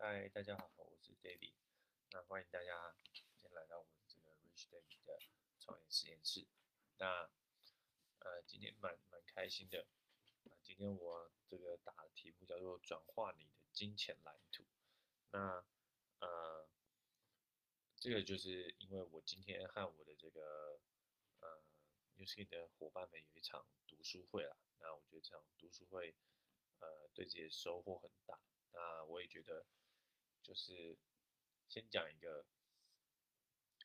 嗨，大家好，我是 David。那欢迎大家今天来到我们这个 Rich David 的创业实验室。那呃，今天蛮蛮开心的。啊，今天我这个打的题目叫做“转化你的金钱蓝图”。那呃，这个就是因为我今天和我的这个呃 n e w s k i n 的伙伴们有一场读书会啦。那我觉得这场读书会呃对自己的收获很大。那我也觉得。就是先讲一个，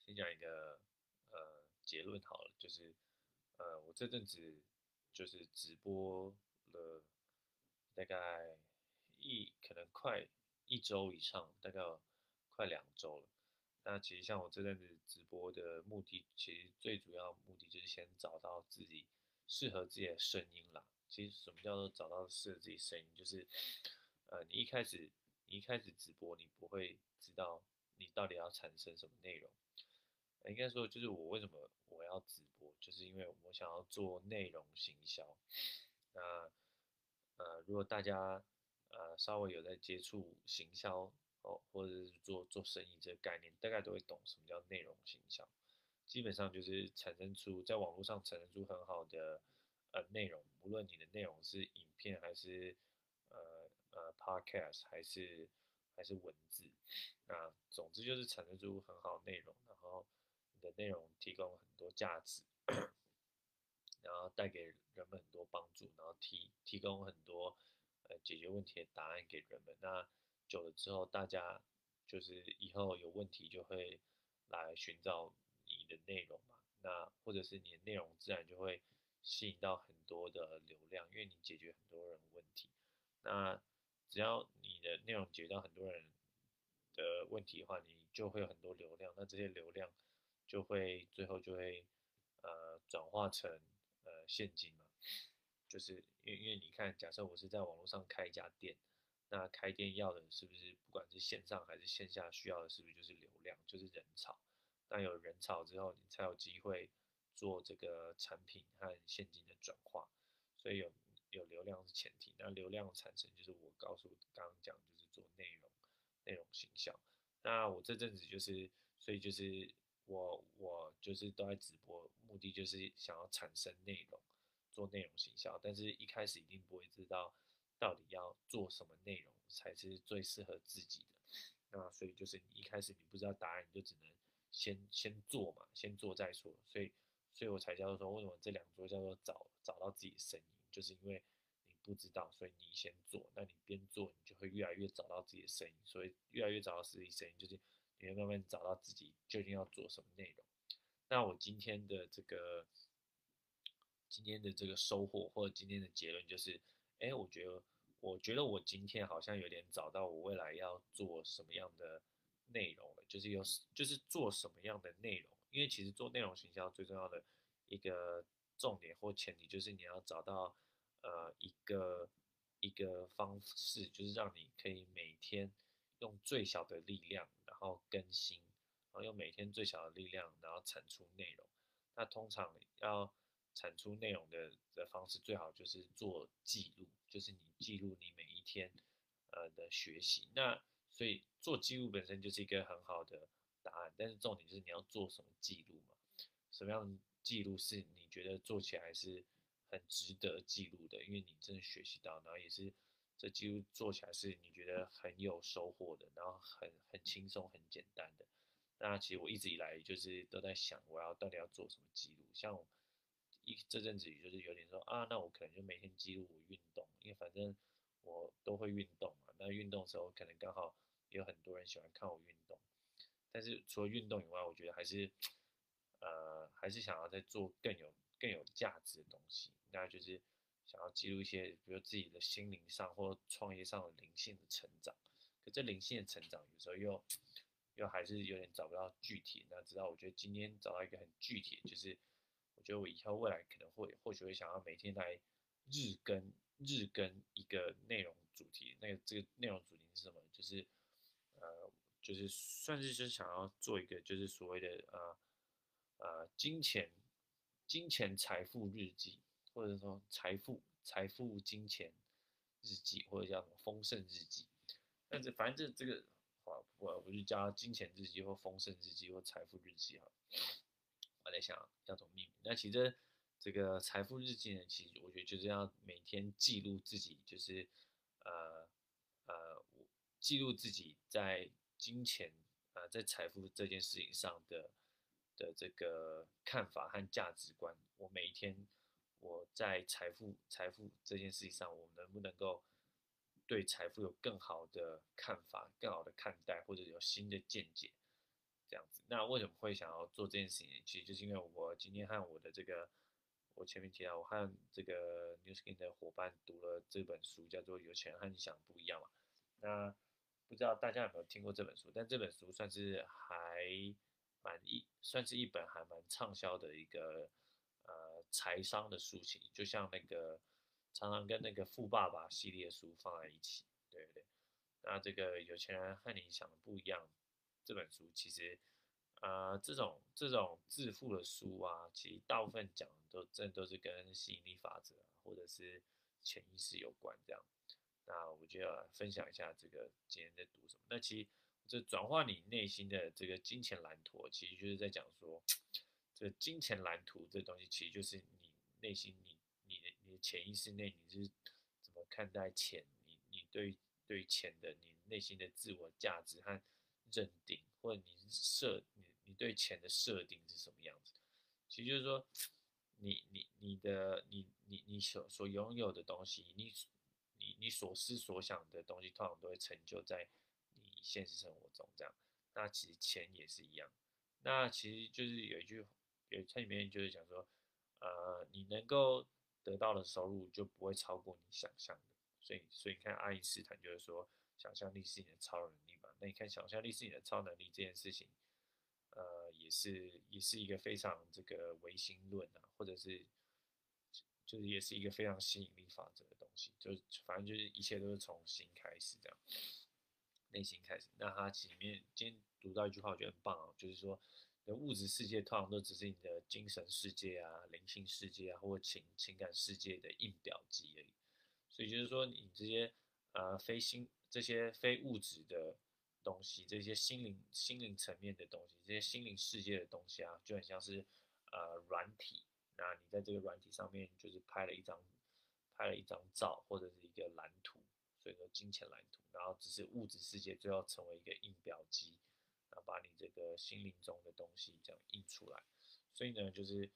先讲一个呃结论好了，就是呃我这阵子就是直播了大概一可能快一周以上，大概快两周了。那其实像我这阵子直播的目的，其实最主要目的就是先找到自己适合自己的声音啦。其实什么叫做找到适合自己声音，就是呃你一开始。一开始直播，你不会知道你到底要产生什么内容。应该说，就是我为什么我要直播，就是因为我想要做内容行销。那呃，如果大家呃稍微有在接触行销哦，或者是做做生意这个概念，大概都会懂什么叫内容行销。基本上就是产生出在网络上产生出很好的呃内容，无论你的内容是影片还是呃。，podcast 还是还是文字，那总之就是产生出很好内容，然后你的内容提供很多价值，然后带给人们很多帮助，然后提提供很多呃解决问题的答案给人们。那久了之后，大家就是以后有问题就会来寻找你的内容嘛，那或者是你的内容自然就会吸引到很多的流量，因为你解决很多人问题，那。只要你的内容解决到很多人的问题的话，你就会有很多流量。那这些流量就会最后就会呃转化成呃现金嘛。就是因为因为你看，假设我是在网络上开一家店，那开店要的是不是不管是线上还是线下需要的是不是就是流量，就是人潮？那有人潮之后，你才有机会做这个产品和现金的转化。所以有。有流量是前提，那流量产生就是我告诉刚刚讲，就是做内容，内容形象。那我这阵子就是，所以就是我我就是都在直播，目的就是想要产生内容，做内容形象。但是一开始一定不会知道到底要做什么内容才是最适合自己的。那所以就是你一开始你不知道答案，你就只能先先做嘛，先做再说。所以所以我才叫做说，为什么这两周叫做找找到自己的声音。就是因为你不知道，所以你先做。那你边做，你就会越来越找到自己的声音。所以越来越找到自己声音，就是你会慢慢找到自己究竟要做什么内容。那我今天的这个今天的这个收获，或者今天的结论就是：哎，我觉得，我觉得我今天好像有点找到我未来要做什么样的内容了。就是有，就是做什么样的内容。因为其实做内容形象最重要的一个重点或前提，就是你要找到。呃，一个一个方式就是让你可以每天用最小的力量，然后更新，然后用每天最小的力量，然后产出内容。那通常要产出内容的的方式，最好就是做记录，就是你记录你每一天呃的学习。那所以做记录本身就是一个很好的答案，但是重点就是你要做什么记录嘛？什么样的记录是你觉得做起来是？很值得记录的，因为你真的学习到，然后也是这记录做起来是你觉得很有收获的，然后很很轻松、很简单的。那其实我一直以来就是都在想，我要到底要做什么记录。像一这阵子，就是有点说啊，那我可能就每天记录我运动，因为反正我都会运动嘛。那运动的时候，可能刚好有很多人喜欢看我运动。但是除了运动以外，我觉得还是呃，还是想要再做更有。更有价值的东西，那就是想要记录一些，比如自己的心灵上或创业上的灵性的成长。可这灵性的成长有时候又又还是有点找不到具体。那直到我觉得今天找到一个很具体，就是我觉得我以后未来可能会或许会想要每天来日更日更一个内容主题。那个这个内容主题是什么？就是呃，就是算是就是想要做一个就是所谓的呃呃金钱。金钱财富日记，或者说财富财富金钱日记，或者叫什么丰盛日记，但是反正这这个，我我我就叫金钱日记或丰盛日记或财富日记哈。我在想要怎么命名。那其实这个财富日记呢，其实我觉得就是要每天记录自己，就是呃呃，记录自己在金钱啊，在财富这件事情上的的这个看法和价值观。我每一天我在财富财富这件事情上，我能不能够对财富有更好的看法、更好的看待，或者有新的见解？这样子，那为什么会想要做这件事情？其实就是因为我今天和我的这个，我前面提到，我和这个 New Skin 的伙伴读了这本书，叫做《有钱和你想不一样》嘛。那不知道大家有没有听过这本书？但这本书算是还蛮一，算是一本还蛮畅销的一个呃财商的书籍，就像那个常常跟那个富爸爸系列书放在一起，对不对？那这个有钱人和你想的不一样。这本书其实，呃，这种这种致富的书啊，其实大部分讲的都真都是跟吸引力法则或者是潜意识有关这样。那我就要分享一下这个今天在读什么。那其实这转化你内心的这个金钱蓝图，其实就是在讲说，这金钱蓝图这东西其实就是你内心你你的你的潜意识内你是怎么看待钱，你你对对钱的你内心的自我价值和。认定或者你设你你对钱的设定是什么样子？其实就是说，你你你的你你你所所拥有的东西，你你你所思所想的东西，通常都会成就在现实生活中。这样，那其实钱也是一样。那其实就是有一句有它里面就是讲说，呃，你能够得到的收入就不会超过你想象的。所以所以你看爱因斯坦就是说，想象力是你的超能力嘛。那你看，想象力是你的超能力这件事情，呃，也是也是一个非常这个唯心论啊，或者是就是也是一个非常吸引力法则的东西，就是反正就是一切都是从心开始这样，内心开始。那他里面今天读到一句话，我觉得很棒啊，就是说，的物质世界通常都只是你的精神世界啊、灵性世界啊，或情情感世界的印表机而已。所以就是说，你这些呃非心这些非物质的。东西，这些心灵、心灵层面的东西，这些心灵世界的东西啊，就很像是呃软体。那你在这个软体上面，就是拍了一张拍了一张照，或者是一个蓝图，所以说金钱蓝图。然后只是物质世界最后成为一个印表机，然后把你这个心灵中的东西这样印出来。所以呢，就是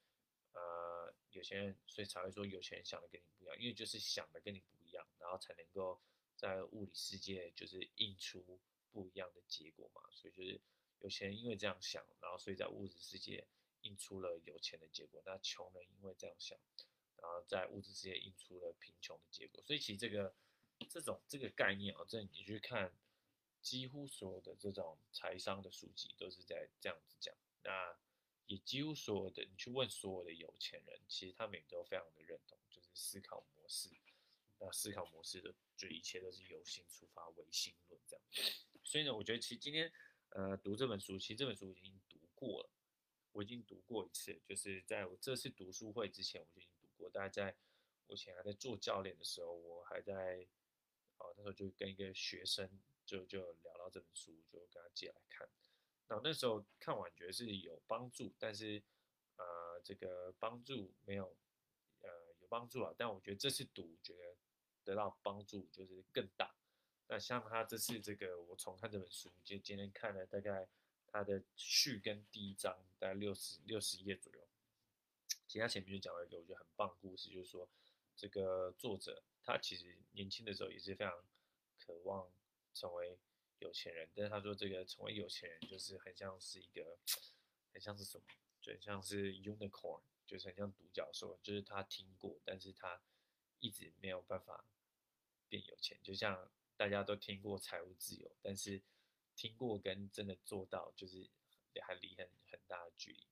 呃有钱人，所以才会说有钱人想的跟你不一样，因为就是想的跟你不一样，然后才能够在物理世界就是印出。不一样的结果嘛，所以就是有钱人因为这样想，然后所以在物质世界印出了有钱的结果。那穷人因为这样想，然后在物质世界印出了贫穷的结果。所以其实这个这种这个概念啊，这你去看，几乎所有的这种财商的书籍都是在这样子讲。那也几乎所有的你去问所有的有钱人，其实他们也都非常的认同，就是思考模式。那思考模式的，就一切都是由心出发，唯心论这样。所以呢，我觉得其实今天，呃，读这本书，其实这本书已经读过了，我已经读过一次，就是在我这次读书会之前，我就已经读过。大概在我以前还在做教练的时候，我还在，哦，那时候就跟一个学生就就聊到这本书，就跟他借来看。那那时候看完觉得是有帮助，但是，呃，这个帮助没有，呃，有帮助啊，但我觉得这次读，觉得。得到帮助就是更大。那像他这次这个，我重看这本书，就今天看了大概他的序跟第一章，大概六十六十页左右。其他前面就讲了一个我觉得很棒的故事，就是说这个作者他其实年轻的时候也是非常渴望成为有钱人，但是他说这个成为有钱人就是很像是一个很像是什么，就很像是 unicorn，就是很像独角兽，就是他听过，但是他一直没有办法。变有钱，就像大家都听过财务自由，但是听过跟真的做到，就是还离很很大的距离。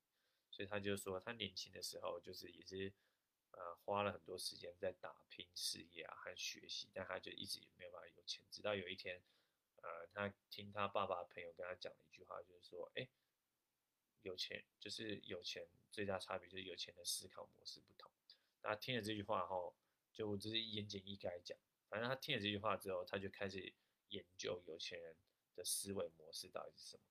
所以他就说，他年轻的时候就是也是呃花了很多时间在打拼事业啊和学习，但他就一直也没有办法有钱。直到有一天，呃，他听他爸爸朋友跟他讲了一句话，就是说，哎，有钱就是有钱最大差别就是有钱的思考模式不同。那听了这句话后，就只是言简意赅讲。反正他听了这句话之后，他就开始研究有钱人的思维模式到底是什么。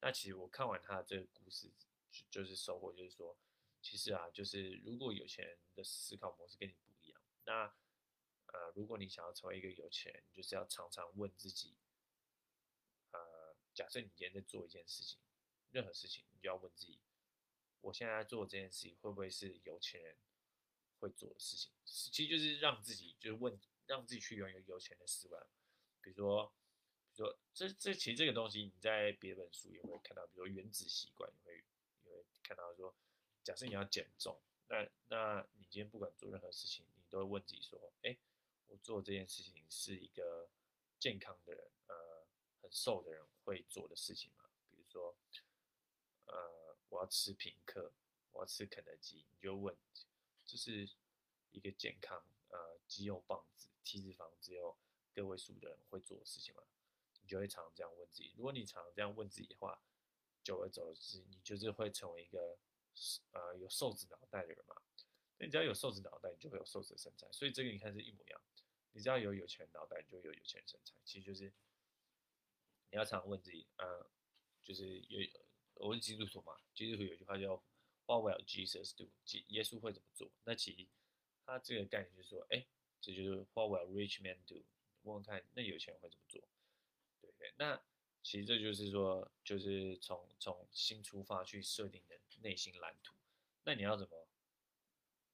那其实我看完他的这个故事，就就是收获就是说，其实啊，就是如果有钱人的思考模式跟你不一样，那呃，如果你想要成为一个有钱人，就是要常常问自己，呃，假设你今天在做一件事情，任何事情，你就要问自己，我现在做这件事情会不会是有钱人会做的事情？其实就是让自己就是问，让自己去拥有有钱的思维。比如说，比如说这这其实这个东西你在别本书也会看到，比如说原子习惯，也会也会看到说，假设你要减重，那那你今天不管做任何事情，你都会问自己说，哎。我做这件事情是一个健康的人，呃，很瘦的人会做的事情吗？比如说，呃，我要吃品客，我要吃肯德基，你就问，这是一个健康，呃，肌肉棒子、体脂肪只有个位数的人会做的事情吗？你就会常常这样问自己。如果你常常这样问自己的话，久而久之，你就是会成为一个，呃，有瘦子脑袋的人嘛。那你只要有瘦子脑袋，你就会有瘦子的身材。所以这个你看是一模一样。你只要有有钱脑袋，你就有有钱身材。其实就是你要常问自己，呃，就是有我问基督徒嘛，基督徒有句话叫 “What will Jesus do？” 耶稣会怎么做？那其实他这个概念就是说，哎，这就是 “What will rich man do？” 问问看，那有钱人会怎么做？对不对？那其实这就是说，就是从从心出发去设定的内心蓝图。那你要怎么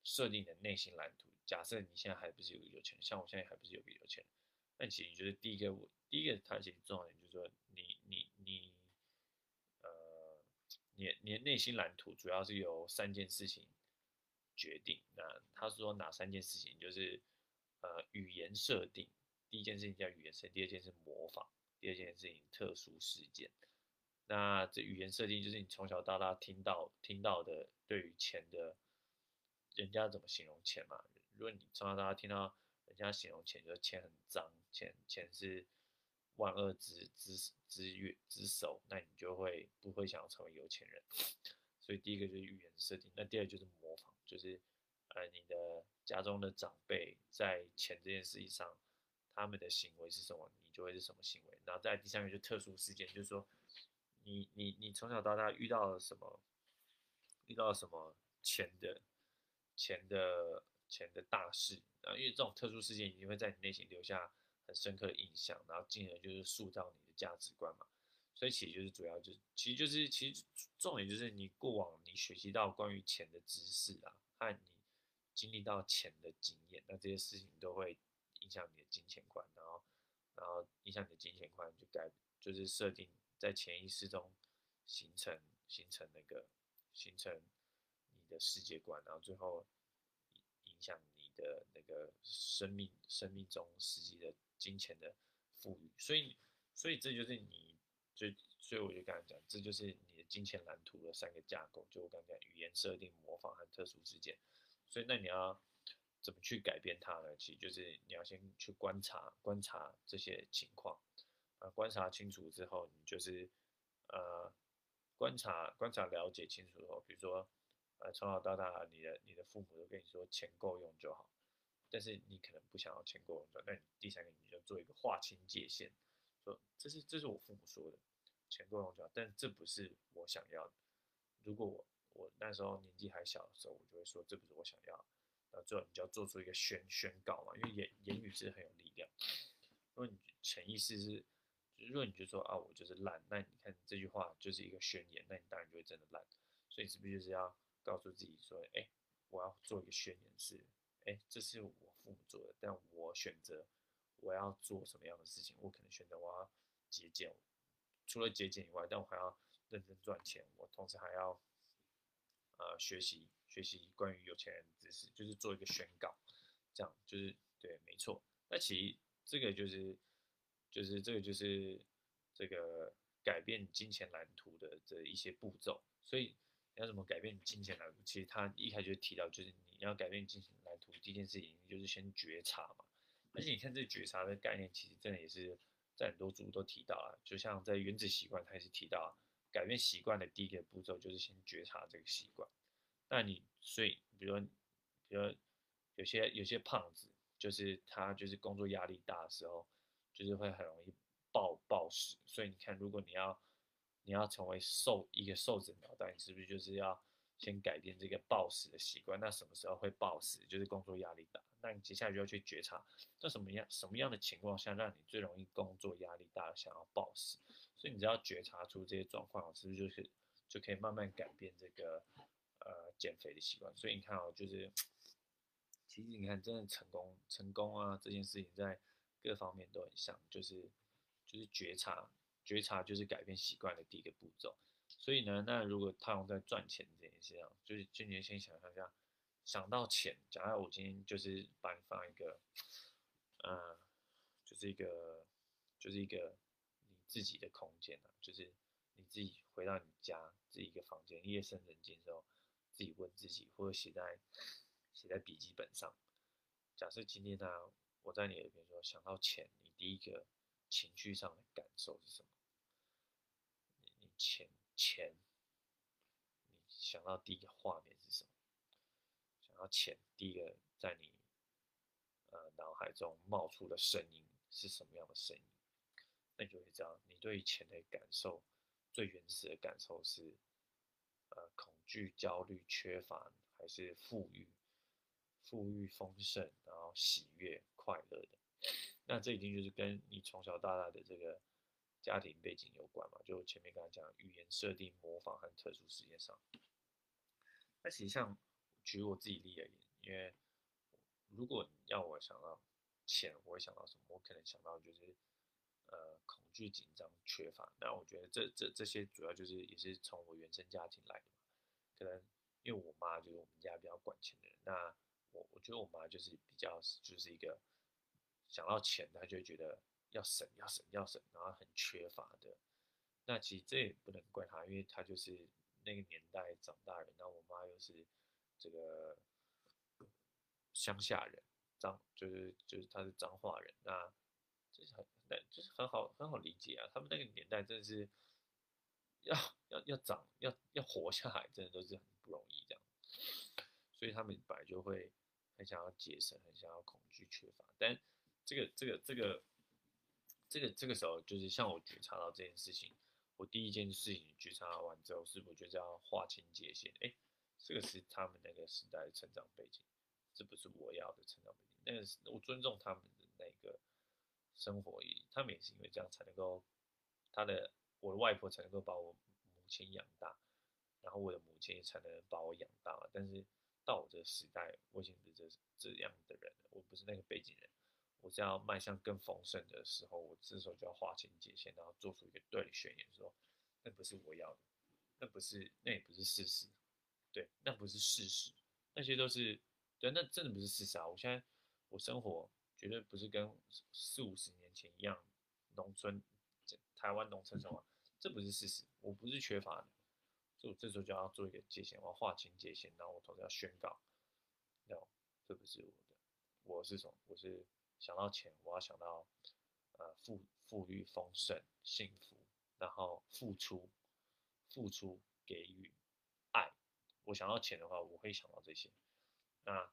设定的内心蓝图？假设你现在还不是有有钱，像我现在还不是有个有钱人，那其实就是第一个，我第一个他其实重要点就是说，你你你，呃，你你的内心蓝图主要是由三件事情决定。那他说哪三件事情？就是呃语言设定，第一件事情叫语言设定，第二件是模仿，第二件事情特殊事件。那这语言设定就是你从小到大听到听到的对于钱的，人家怎么形容钱嘛？如果你从小到大听到人家形容钱，就是钱很脏，钱钱是万恶之之之月之首，那你就会不会想要成为有钱人？所以第一个就是语言设定，那第二就是模仿，就是呃你的家中的长辈在钱这件事情上，他们的行为是什么，就会是什么行为。然后在第三个就特殊事件，就是说你你你从小到大遇到了什么，遇到了什么钱的钱的。钱的大事啊，因为这种特殊事件一定会在你内心留下很深刻的印象，然后进而就是塑造你的价值观嘛。所以其实就是主要就是，其实就是其实重点就是你过往你学习到关于钱的知识啊，和你经历到钱的经验，那这些事情都会影响你的金钱观，然后然后影响你的金钱观就改就是设定在潜意识中形成形成那个形成你的世界观，然后最后。影响你的那个生命，生命中实际的金钱的富裕，所以，所以这就是你，就所以我就刚才讲，这就是你的金钱蓝图的三个架构，就我刚才讲语言设定、模仿和特殊事件。所以，那你要怎么去改变它呢？其实就是你要先去观察，观察这些情况，啊，观察清楚之后，你就是呃，观察、观察、了解清楚之后，比如说。呃，从小到大，你的你的父母都跟你说钱够用就好，但是你可能不想要钱够用，那你第三个你就做一个划清界限，说这是这是我父母说的，钱够用就好，但这不是我想要的。如果我我那时候年纪还小的时候，我就会说这不是我想要，那最后你就要做出一个宣宣告嘛，因为言言语是很有力量。如果你潜意识是，如果你就说啊我就是烂，那你看这句话就是一个宣言，那你当然就会真的烂。所以你是不是就是要？告诉自己说：“哎，我要做一个宣言，是，哎，这是我父母做的，但我选择我要做什么样的事情。我可能选择我要节俭，除了节俭以外，但我还要认真赚钱。我同时还要，呃，学习学习关于有钱人的知识，就是做一个宣告，这样就是对，没错。那其实这个就是，就是这个就是这个改变金钱蓝图的这一些步骤，所以。”要怎么改变金钱蓝图？其实他一开始就提到，就是你要改变金钱蓝图，第一件事情就是先觉察嘛。而且你看这觉察的概念，其实真的也是在很多书都提到啊。就像在原子习惯，他也是提到，改变习惯的第一个步骤就是先觉察这个习惯。那你所以，比如说，比如说有些有些胖子，就是他就是工作压力大的时候，就是会很容易暴暴食。所以你看，如果你要你要成为瘦一个瘦子脑袋，你是不是就是要先改变这个暴食的习惯？那什么时候会暴食？就是工作压力大。那你接下来就要去觉察，在什么样什么样的情况下，让你最容易工作压力大，想要暴食？所以你只要觉察出这些状况，是不是就是就可以慢慢改变这个呃减肥的习惯？所以你看哦，就是其实你看，真的成功成功啊，这件事情在各方面都很像，就是就是觉察，觉察就是改变习惯的第一个步骤。所以呢，那如果套用在赚钱这件事上，就是就你先想象一下。想到钱，假如我今天就是把你放一个，呃，就是一个，就是一个你自己的空间啊，就是你自己回到你家自己一个房间，夜深人静的时候，自己问自己，或者写在写在笔记本上。假设今天呢，我在你耳边说想到钱，你第一个情绪上的感受是什么？你你钱钱，你想到第一个画面是什么？然后钱，第一个在你呃脑海中冒出的声音是什么样的声音？那你就会知道，你对钱的感受最原始的感受是呃恐惧、焦虑、缺乏，还是富裕、富裕丰盛，然后喜悦、快乐的？那这已经就是跟你从小到大的这个家庭背景有关嘛？就前面刚才讲语言设定、模仿和特殊实验上，那实际上。举我自己例而言，因为如果要我想到钱，我会想到什么？我可能想到就是呃恐惧、紧张、缺乏。那我觉得这这这些主要就是也是从我原生家庭来的嘛。可能因为我妈就是我们家比较管钱的人，那我我觉得我妈就是比较就是一个想到钱，她就会觉得要省、要省、要省，然后很缺乏的。那其实这也不能怪她，因为她就是那个年代长大人，那我妈又是。这个乡下人，脏就是就是他是脏话人，那就是很那就是很好很好理解啊。他们那个年代真的是要要要长要要活下来，真的都是很不容易这样。所以他们本来就会很想要节省，很想要恐惧缺乏。但这个这个这个这个这个时候，就是像我觉察到这件事情，我第一件事情觉察完之后，是不是就要划清界限？哎。这个是他们那个时代的成长背景，这不是我要的成长背景。那个是我尊重他们的那个生活，也他们也是因为这样才能够，他的我的外婆才能够把我母亲养大，然后我的母亲才能把我养大。但是到我这个时代，我已经不是这这样的人了，我不是那个背景人，我是要迈向更丰盛的时候，我这时候就要划清界限，然后做出一个对的宣言，说那不是我要的，那不是那也不是事实。对，那不是事实，那些都是对，那真的不是事实啊！我现在我生活绝对不是跟四五十年前一样，农村台湾农村生活，这不是事实，我不是缺乏的，所以我这时候就要做一个界限，我要划清界限，然后我同时要宣告，no，这不是我的，我是什么？我是想到钱，我要想到呃富富裕丰盛幸福，然后付出付出给予。我想到钱的话，我会想到这些。那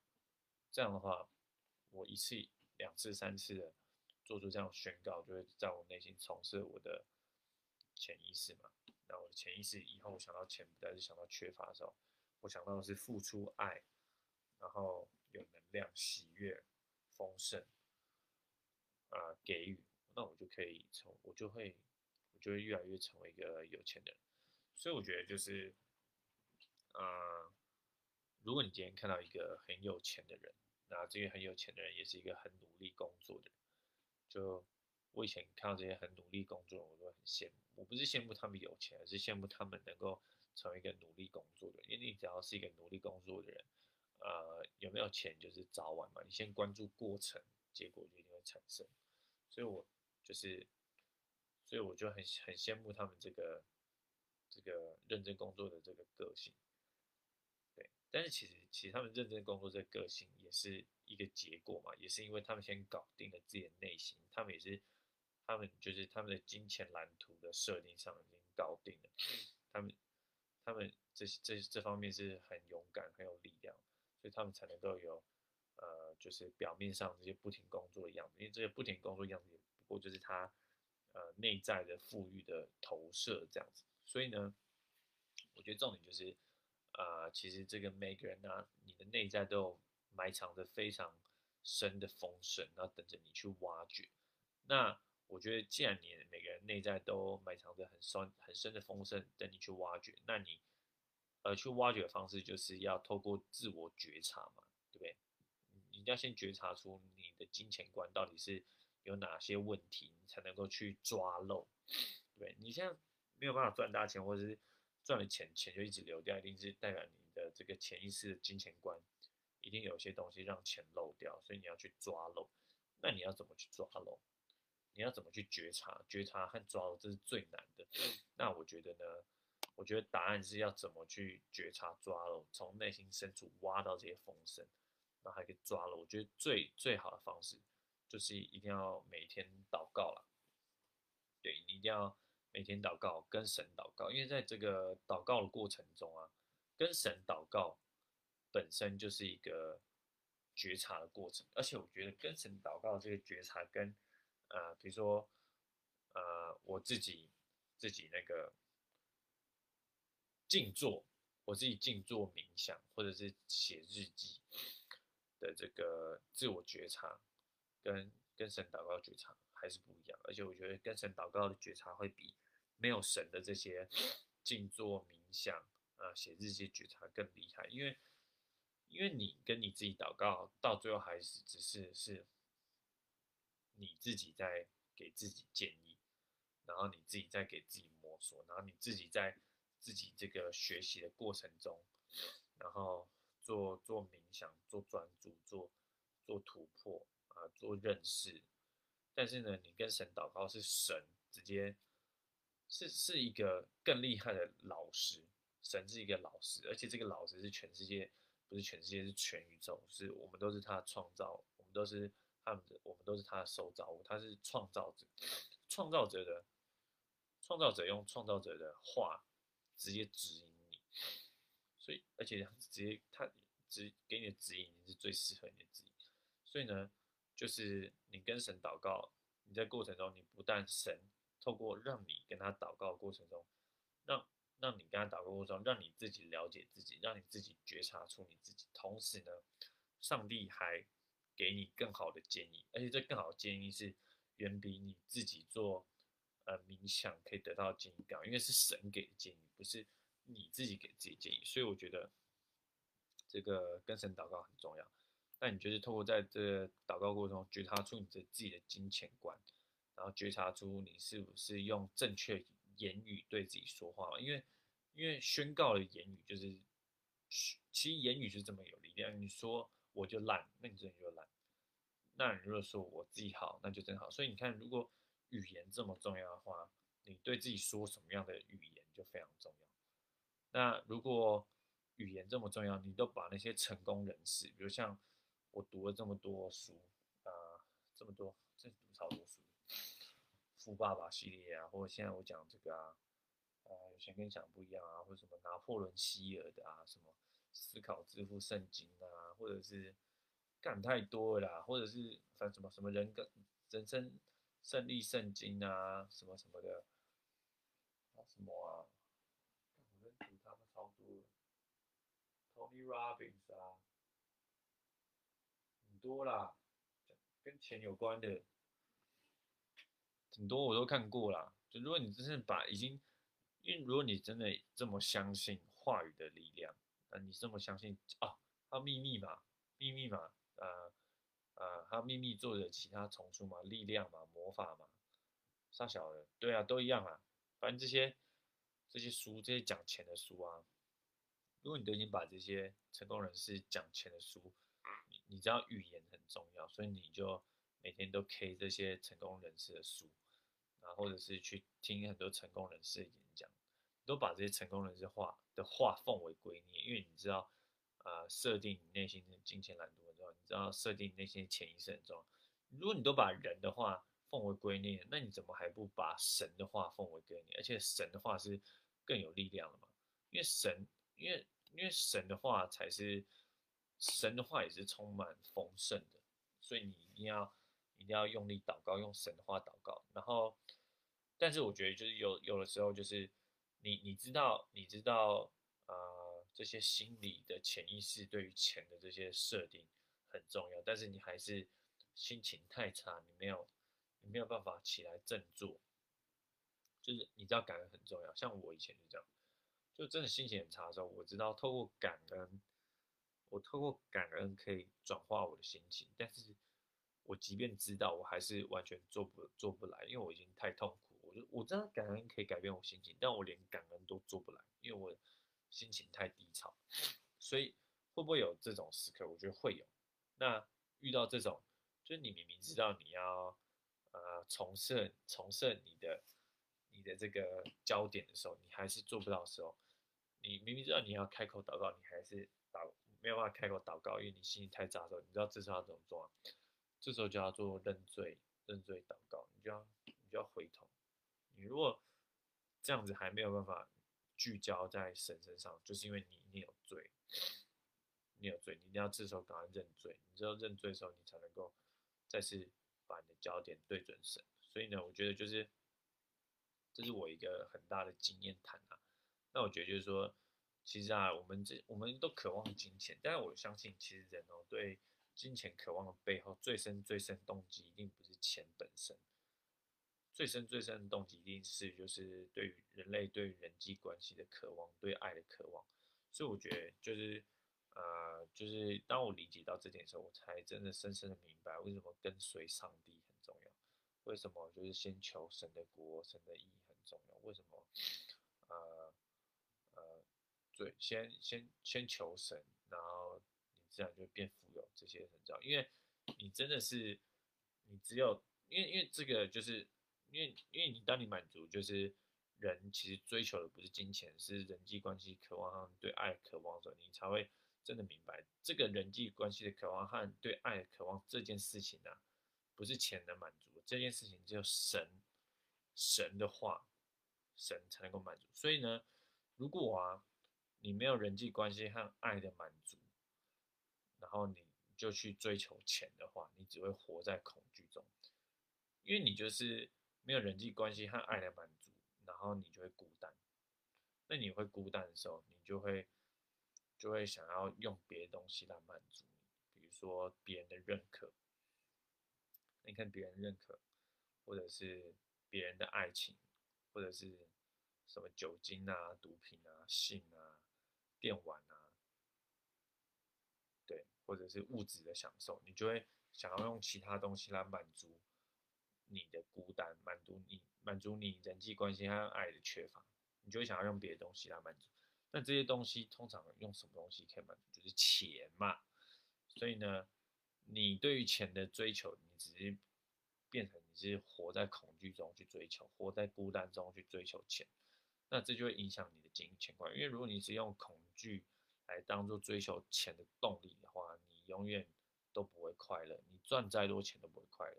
这样的话，我一次、两次、三次的做出这样宣告，就会在我内心重设我的潜意识嘛。那我的潜意识以后我想到钱，不再是想到缺乏的时候，我想到的是付出爱，然后有能量、喜悦、丰盛啊，给予，那我就可以成，我就会，我就会越来越成为一个有钱的人。所以我觉得就是。嗯，如果你今天看到一个很有钱的人，那这个很有钱的人也是一个很努力工作的人。就我以前看到这些很努力工作，我都很羡慕。我不是羡慕他们有钱，而是羡慕他们能够成为一个努力工作的人。因为你只要是一个努力工作的人，呃，有没有钱就是早晚嘛。你先关注过程，结果就一定会产生。所以我就是，所以我就很很羡慕他们这个这个认真工作的这个个性。但是其实，其实他们认真工作这个个性也是一个结果嘛，也是因为他们先搞定了自己的内心，他们也是，他们就是他们的金钱蓝图的设定上已经搞定了，他们，他们这这这方面是很勇敢、很有力量，所以他们才能够有，呃，就是表面上这些不停工作的样子，因为这些不停工作样子也不过就是他呃内在的富裕的投射这样子。所以呢，我觉得重点就是啊，其实这个每个人呢，你的内在都有埋藏着非常深的丰盛，然后等着你去挖掘。那我觉得，既然你每个人内在都埋藏着很深很深的丰盛，等你去挖掘，那你呃去挖掘的方式就是要透过自我觉察嘛，对不对？你要先觉察出你的金钱观到底是有哪些问题，你才能够去抓漏，对你现在没有办法赚大钱，或者是赚了钱钱就一直流掉，一定是代表你的这个潜意识的金钱观一定有些东西让钱漏掉，所以你要去抓漏。那你要怎么去抓漏？你要怎么去觉察？觉察和抓漏，这是最难的。那我觉得呢？我觉得答案是要怎么去觉察抓漏，从内心深处挖到这些风声，然后还可以抓漏。我觉得最最好的方式就是一定要每天祷告了。对你一定要每天祷告，跟神祷告，因为在这个祷告的过程中啊，跟神祷告本身就是一个觉察的过程，而且我觉得跟神祷告这个觉察跟呃，比如说，呃，我自己自己那个静坐，我自己静坐冥想，或者是写日记的这个自我觉察，跟跟神祷告觉察还是不一样。而且我觉得跟神祷告的觉察会比没有神的这些静坐冥想啊、写日记觉察更厉害，因为因为你跟你自己祷告，到最后还是只是是。你自己在给自己建议，然后你自己在给自己摸索，然后你自己在自己这个学习的过程中，然后做做冥想、做专注、做做突破啊、做认识。但是呢，你跟神祷告是神直接是是一个更厉害的老师，神是一个老师，而且这个老师是全世界，不是全世界，是全宇宙，是我们都是他创造，我们都是。他们的我们都是他的受造物，他是创造者，创造者的创造者用创造者的话直接指引你，所以而且直接他指给你的指引你是最适合你的指引，所以呢，就是你跟神祷告，你在过程中，你不但神透过让你跟他祷告的过程中，让让你跟他祷告过程中，让你自己了解自己，让你自己觉察出你自己，同时呢，上帝还。给你更好的建议，而且这更好的建议是远比你自己做呃冥想可以得到建议高，因为是神给的建议，不是你自己给自己建议。所以我觉得这个跟神祷告很重要。那你就是透过在这祷告过程中觉察出你的自己的金钱观，然后觉察出你是不是用正确言语对自己说话因为因为宣告的言语就是，其实言语是这么有力量。你说。我就烂，那你真的就烂。那你如果说我自己好，那就真好。所以你看，如果语言这么重要的话，你对自己说什么样的语言就非常重要。那如果语言这么重要，你都把那些成功人士，比如像我读了这么多书啊，这么多，这读超多书，富爸爸系列啊，或者现在我讲这个啊，啊，有些跟你讲不一样啊，或者什么拿破仑希尔的啊，什么。思考致富圣经啊，或者是干太多了啦，或者是反什么什么人格人生胜利圣经啊，什么什么的，啊什么啊，我认读他们超多，Tony Robbins 啊，很多啦，跟钱有关的，很多我都看过啦。就如果你真是把已经，因为如果你真的这么相信话语的力量。那你这么相信啊？还有秘密嘛？秘密嘛？呃呃，还有秘密作者其他丛书嘛？力量嘛？魔法嘛？啥小的？对啊，都一样啊。反正这些这些书，这些讲钱的书啊，如果你都已经把这些成功人士讲钱的书，你你知道语言很重要，所以你就每天都 K 这些成功人士的书，啊，或者是去听很多成功人士的演讲。都把这些成功人士话的话奉为圭臬，因为你知道，呃，设定你内心的金钱蓝图很重要，你知道设定你内心潜意识很重要。如果你都把人的话奉为圭臬，那你怎么还不把神的话奉为圭臬？而且神的话是更有力量的嘛？因为神，因为因为神的话才是神的话也是充满丰盛的，所以你一定要一定要用力祷告，用神的话祷告。然后，但是我觉得就是有有的时候就是你你知道你知道呃这些心理的潜意识对于钱的这些设定很重要，但是你还是心情太差，你没有你没有办法起来振作。就是你知道感恩很重要，像我以前就这样，就真的心情很差的时候，我知道透过感恩，我透过感恩可以转化我的心情，但是我即便知道，我还是完全做不做不来，因为我已经太痛苦。我就我知道感恩可以改变我心情，但我连感恩都做不来，因为我心情太低潮。所以会不会有这种时刻？我觉得会有。那遇到这种，就是你明明知道你要呃重设重设你的。你的这个焦点的时候，你还是做不到的时候，你明明知道你要开口祷告，你还是祷没有办法开口祷告，因为你心里太杂的时候，你知道这时候要怎么做？这时候就要做认罪，认罪祷告，你就要你就要回头。你如果这样子还没有办法聚焦在神身上，就是因为你你有罪，你有罪，你一定要这时候赶快认罪。你知道认罪的时候，你才能够再次把你的焦点对准神。所以呢，我觉得就是。这是我一个很大的经验谈啊，那我觉得就是说，其实啊，我们这我们都渴望金钱，但是我相信，其实人哦对金钱渴望的背后最深最深动机，一定不是钱本身，最深最深的动机一定是就是对于人类对人际关系的渴望，对爱的渴望。所以我觉得就是呃，就是当我理解到这点的时候，我才真的深深的明白为什么跟随上帝很重要，为什么就是先求神的国，神的意义很。重要？为什么？呃呃，对，先先先求神，然后自然就变富有，这些很重要。因为你真的是，你只有，因为因为这个就是，因为因为你当你满足，就是人其实追求的不是金钱，是人际关系渴望和对爱渴望的时候，你才会真的明白这个人际关系的渴望和对爱的渴望这件事情呢，不是钱能满足，这件事情只有神神的话。神才能够满足，所以呢，如果啊，你没有人际关系和爱的满足，然后你就去追求钱的话，你只会活在恐惧中，因为你就是没有人际关系和爱的满足，然后你就会孤单。那你会孤单的时候，你就会就会想要用别的东西来满足你，比如说别人的认可，你看别人认可，或者是别人的爱情。或者是什么酒精啊、毒品啊、性啊、电玩啊，或者是物质的享受，你就会想要用其他东西来满足你的孤单，满足你满足你人际关系和爱的缺乏，你就会想要用别的东西来满足。那这些东西通常用什么东西可以满足？就是钱嘛。所以呢，你对于钱的追求，你只是。变成你是活在恐惧中去追求，活在孤单中去追求钱，那这就会影响你的金钱观。因为如果你是用恐惧来当做追求钱的动力的话，你永远都不会快乐。你赚再多钱都不会快乐，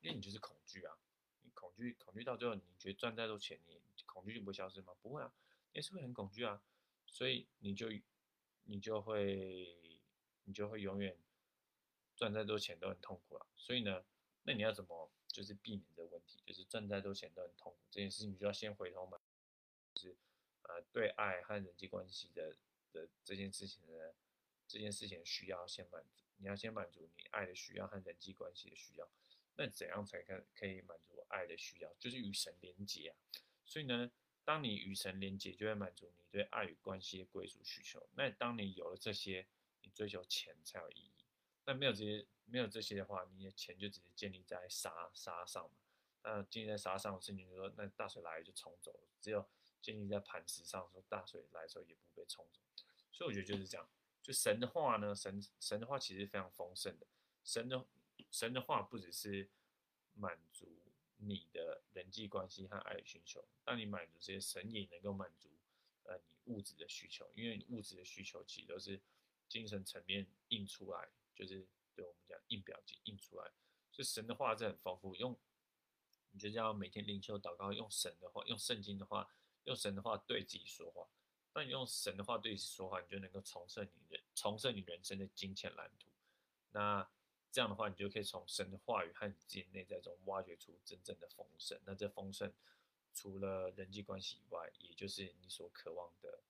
因为你就是恐惧啊。你恐惧，恐惧到最后，你觉得赚再多钱，你恐惧就不会消失吗？不会啊，也是会很恐惧啊。所以你就你就会你就会永远赚再多钱都很痛苦了。所以呢？那你要怎么就是避免这个问题？就是赚再多钱都很痛苦这件事情，你就要先回头嘛，就是呃对爱和人际关系的的这件事情的这件事情需要先满足，你要先满足你爱的需要和人际关系的需要。那怎样才可可以满足爱的需要？就是与神连接啊。所以呢，当你与神连接，就会满足你对爱与关系的归属需求。那当你有了这些，你追求钱才有意义。那没有这些，没有这些的话，你的钱就只是建立在沙沙上嘛。那建立在沙上的事情，就说那大水来了就冲走了。只有建立在磐石上，说大水来的时候也不被冲走。所以我觉得就是这样。就神的话呢，神神的话其实非常丰盛的。神的神的话不只是满足你的人际关系和爱的需求，当你满足这些，神也能够满足呃你物质的需求，因为你物质的需求其实都是精神层面印出来。就是对我们讲印表机印出来，所以神的话是很丰富。用你就要每天灵修祷告，用神的话，用圣经的话，用神的话对自己说话。当你用神的话对自己说话，你就能够重设你人重设你人生的金钱蓝图。那这样的话，你就可以从神的话语和你自己内在中挖掘出真正的丰盛。那这丰盛除了人际关系以外，也就是你所渴望的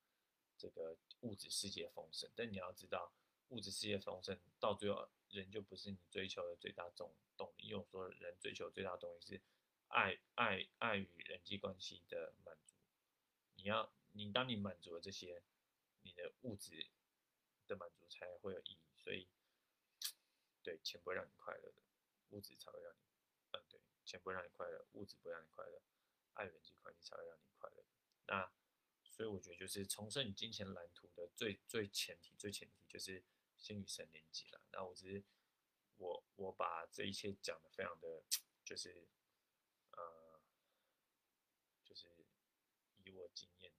这个物质世界丰盛。但你要知道，物质世界丰盛到最后，人就不是你追求的最大动动力。因为我说，人追求最大动力是爱爱爱与人际关系的满足。你要你当你满足了这些，你的物质的满足才会有意义。所以。对，钱不会让你快乐的，物质才会让你，嗯，对，钱不会让你快乐，物质不会让你快乐，爱人际关系才会让你快乐。那，所以我觉得就是重生你金钱蓝图的最最前提，最前提就是先与神连接了。那我只是，我我把这一切讲的非常的，就是，呃，就是以我经验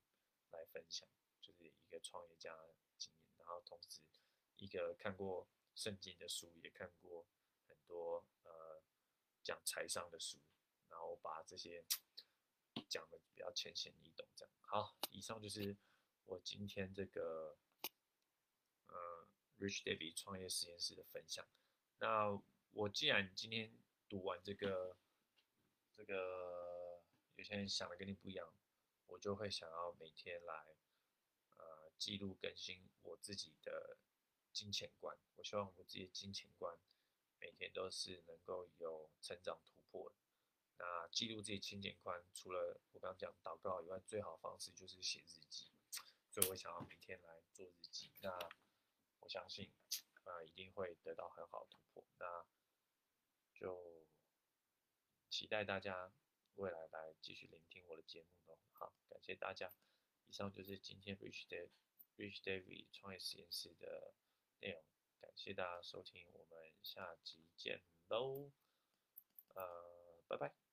来分享，就是一个创业家经验，然后同时一个看过。圣经的书也看过很多，呃，讲财商的书，然后把这些讲的比较浅显易懂，这样。好，以上就是我今天这个，呃，Rich David 创业实验室的分享。那我既然今天读完这个，这个有些人想的跟你不一样，我就会想要每天来，呃，记录更新我自己的。金钱观，我希望我自己的金钱观每天都是能够有成长突破的。那记录自己金钱观，除了我刚刚讲祷告以外，最好方式就是写日记。所以我想要每天来做日记。那我相信，啊，一定会得到很好的突破。那就期待大家未来来继续聆听我的节目喽。好，感谢大家。以上就是今天 Rich Day Rich David 创业实验室的。内容，感谢大家收听，我们下集见喽，呃，拜拜。